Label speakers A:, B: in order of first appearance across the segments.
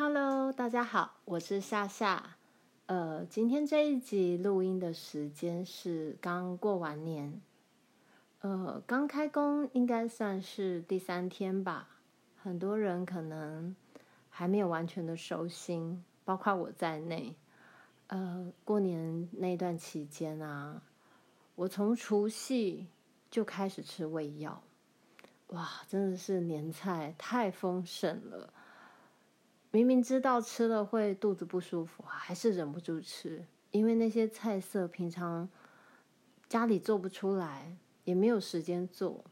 A: Hello，大家好，我是夏夏。呃，今天这一集录音的时间是刚过完年，呃，刚开工应该算是第三天吧。很多人可能还没有完全的收心，包括我在内。呃，过年那段期间啊，我从除夕就开始吃胃药，哇，真的是年菜太丰盛了。明明知道吃了会肚子不舒服，还是忍不住吃，因为那些菜色平常家里做不出来，也没有时间做。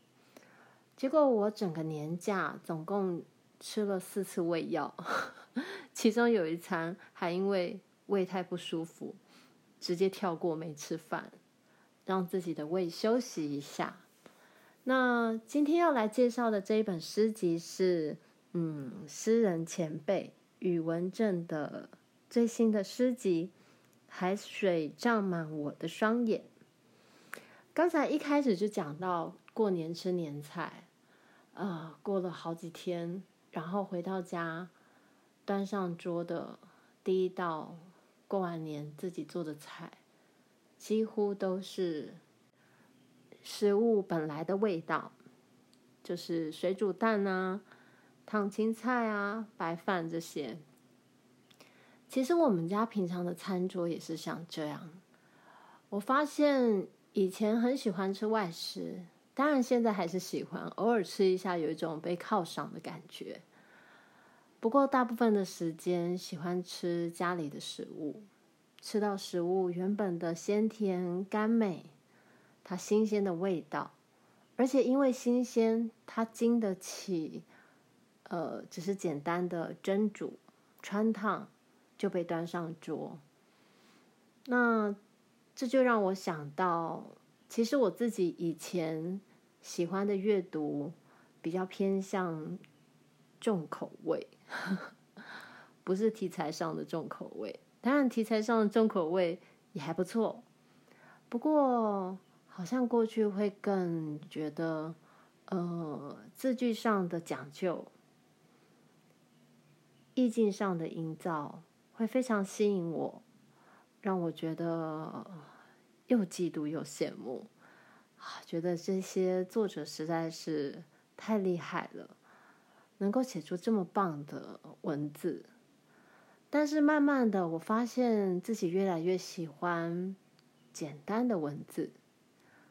A: 结果我整个年假总共吃了四次胃药，其中有一餐还因为胃太不舒服，直接跳过没吃饭，让自己的胃休息一下。那今天要来介绍的这一本诗集是。嗯，诗人前辈宇文正的最新的诗集《海水涨满我的双眼》。刚才一开始就讲到过年吃年菜，啊、过了好几天，然后回到家，端上桌的第一道过完年自己做的菜，几乎都是食物本来的味道，就是水煮蛋啊。烫青菜啊，白饭这些。其实我们家平常的餐桌也是像这样。我发现以前很喜欢吃外食，当然现在还是喜欢，偶尔吃一下有一种被犒赏的感觉。不过大部分的时间喜欢吃家里的食物，吃到食物原本的鲜甜甘美，它新鲜的味道，而且因为新鲜，它经得起。呃，只是简单的蒸煮、穿烫就被端上桌。那这就让我想到，其实我自己以前喜欢的阅读比较偏向重口味，不是题材上的重口味。当然，题材上的重口味也还不错。不过，好像过去会更觉得，呃，字句上的讲究。意境上的营造会非常吸引我，让我觉得又嫉妒又羡慕啊！觉得这些作者实在是太厉害了，能够写出这么棒的文字。但是慢慢的，我发现自己越来越喜欢简单的文字。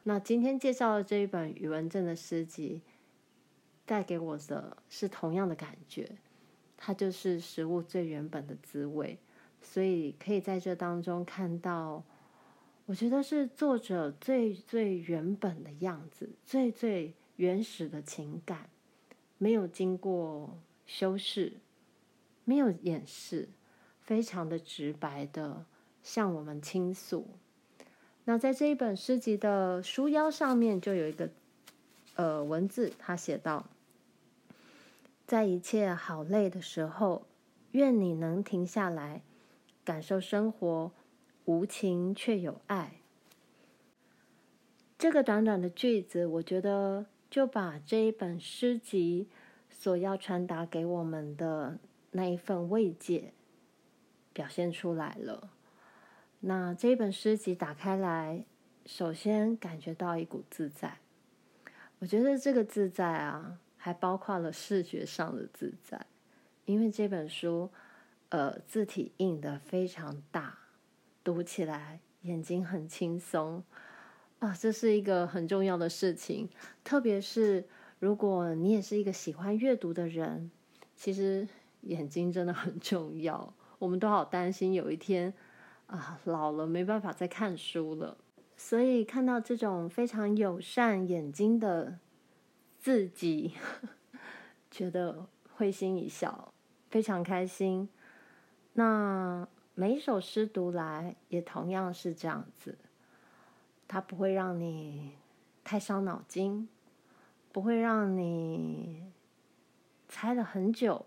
A: 那今天介绍的这一本宇文正的诗集，带给我的是同样的感觉。它就是食物最原本的滋味，所以可以在这当中看到，我觉得是作者最最原本的样子，最最原始的情感，没有经过修饰，没有掩饰，非常的直白的向我们倾诉。那在这一本诗集的书腰上面就有一个呃文字，他写道。在一切好累的时候，愿你能停下来，感受生活，无情却有爱。这个短短的句子，我觉得就把这一本诗集所要传达给我们的那一份慰藉表现出来了。那这一本诗集打开来，首先感觉到一股自在。我觉得这个自在啊。还包括了视觉上的自在，因为这本书，呃，字体印的非常大，读起来眼睛很轻松啊，这是一个很重要的事情。特别是如果你也是一个喜欢阅读的人，其实眼睛真的很重要。我们都好担心有一天啊，老了没办法再看书了，所以看到这种非常友善眼睛的。自己 觉得会心一笑，非常开心。那每一首诗读来也同样是这样子，它不会让你太伤脑筋，不会让你猜了很久，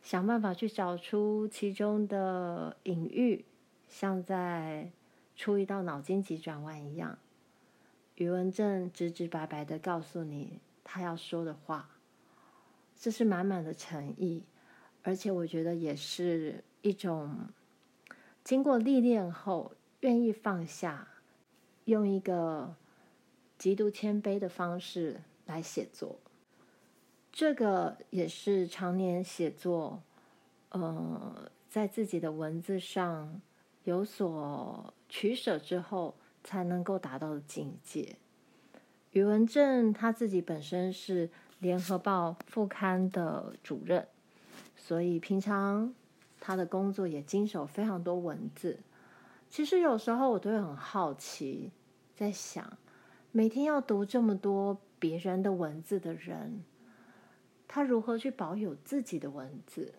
A: 想办法去找出其中的隐喻，像在出一道脑筋急转弯一样。余文正直直白白的告诉你。他要说的话，这是满满的诚意，而且我觉得也是一种经过历练后愿意放下，用一个极度谦卑的方式来写作。这个也是常年写作，呃，在自己的文字上有所取舍之后才能够达到的境界。宇文正他自己本身是联合报副刊的主任，所以平常他的工作也经手非常多文字。其实有时候我都会很好奇，在想，每天要读这么多别人的文字的人。他如何去保有自己的文字？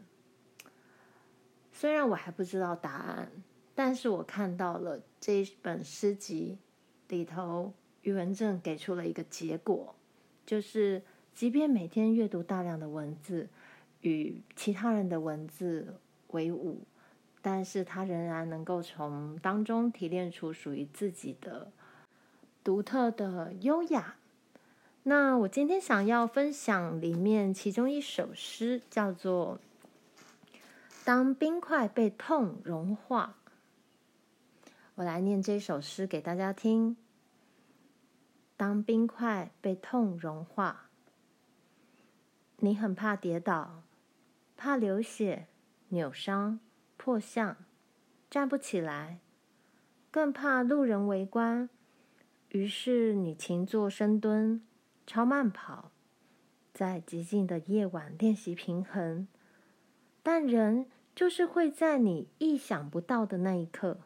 A: 虽然我还不知道答案，但是我看到了这一本诗集里头，余文正给出了一个结果，就是即便每天阅读大量的文字，与其他人的文字为伍，但是他仍然能够从当中提炼出属于自己的独特的优雅。那我今天想要分享里面其中一首诗，叫做《当冰块被痛融化》。我来念这首诗给大家听。当冰块被痛融化，你很怕跌倒，怕流血、扭伤、破相，站不起来，更怕路人围观，于是你勤做深蹲。超慢跑，在寂静的夜晚练习平衡，但人就是会在你意想不到的那一刻，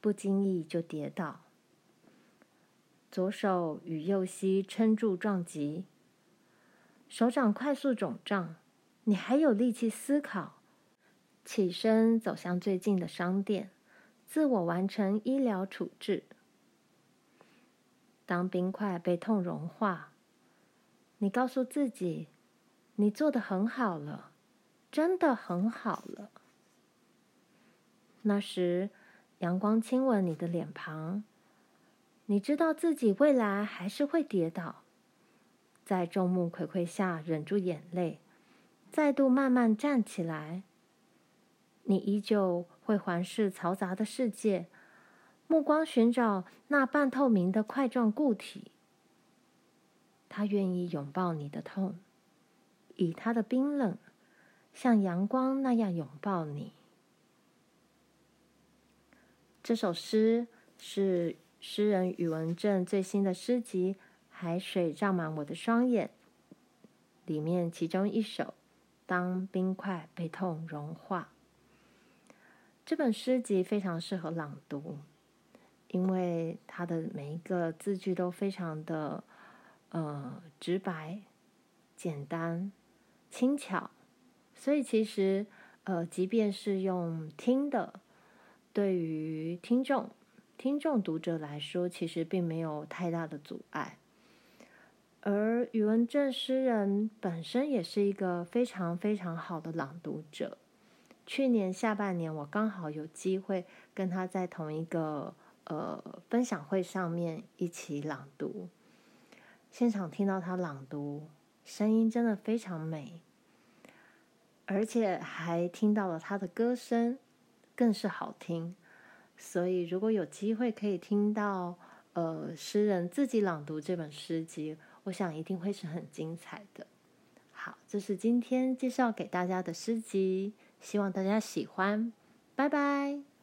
A: 不经意就跌倒。左手与右膝撑住撞击，手掌快速肿胀，你还有力气思考，起身走向最近的商店，自我完成医疗处置。当冰块被痛融化。你告诉自己，你做得很好了，真的很好了。那时，阳光亲吻你的脸庞，你知道自己未来还是会跌倒，在众目睽睽下忍住眼泪，再度慢慢站起来。你依旧会环视嘈杂的世界，目光寻找那半透明的块状固体。他愿意拥抱你的痛，以他的冰冷，像阳光那样拥抱你。这首诗是诗人宇文正最新的诗集《海水涨满我的双眼》里面其中一首《当冰块被痛融化》。这本诗集非常适合朗读，因为它的每一个字句都非常的。呃，直白、简单、轻巧，所以其实呃，即便是用听的，对于听众、听众读者来说，其实并没有太大的阻碍。而宇文正诗人本身也是一个非常非常好的朗读者。去年下半年，我刚好有机会跟他在同一个呃分享会上面一起朗读。现场听到他朗读，声音真的非常美，而且还听到了他的歌声，更是好听。所以，如果有机会可以听到呃诗人自己朗读这本诗集，我想一定会是很精彩的。好，这是今天介绍给大家的诗集，希望大家喜欢。拜拜。